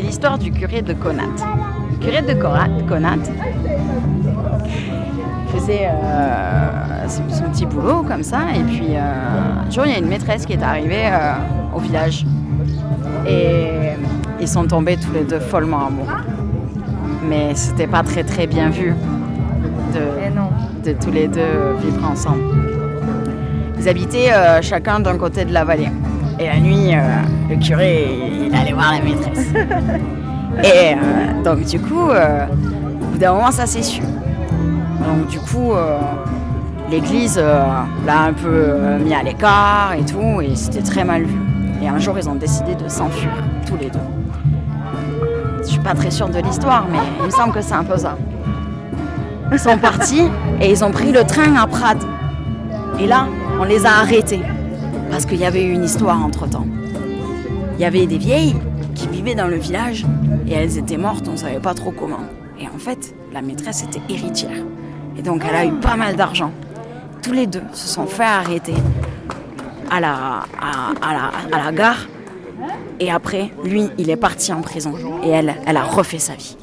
C'est l'histoire du curé de Conat. Le curé de Conat faisait euh, son, petit boulot comme ça, et puis euh, un jour il y a une maîtresse qui est arrivée euh, au village. Et ils sont tombés tous les deux follement amoureux. Mais c'était pas très très bien vu de, de tous les deux vivre ensemble. Ils habitaient chacun d'un côté de la vallée. Et la nuit, le curé, il allait voir la maîtresse. Et donc du coup, au bout d'un moment, ça s'est su. Donc du coup, euh, l'église euh, l'a un peu euh, mis à l'écart et tout, et c'était très mal vu. Et un jour, ils ont décidé de s'enfuir, tous les deux. Je suis pas très sûre de l'histoire, mais il me semble que c'est un peu ça. Ils sont partis et ils ont pris le train à Prades. Et là, on les a arrêtés, parce qu'il y avait eu une histoire entre-temps. Il y avait des vieilles qui vivaient dans le village, et elles étaient mortes, on ne savait pas trop comment. Et en fait, la maîtresse était héritière. Et donc elle a eu pas mal d'argent. Tous les deux se sont fait arrêter à la, à, la, gare. Et après, lui, il est parti en prison. Et elle, elle a refait sa vie.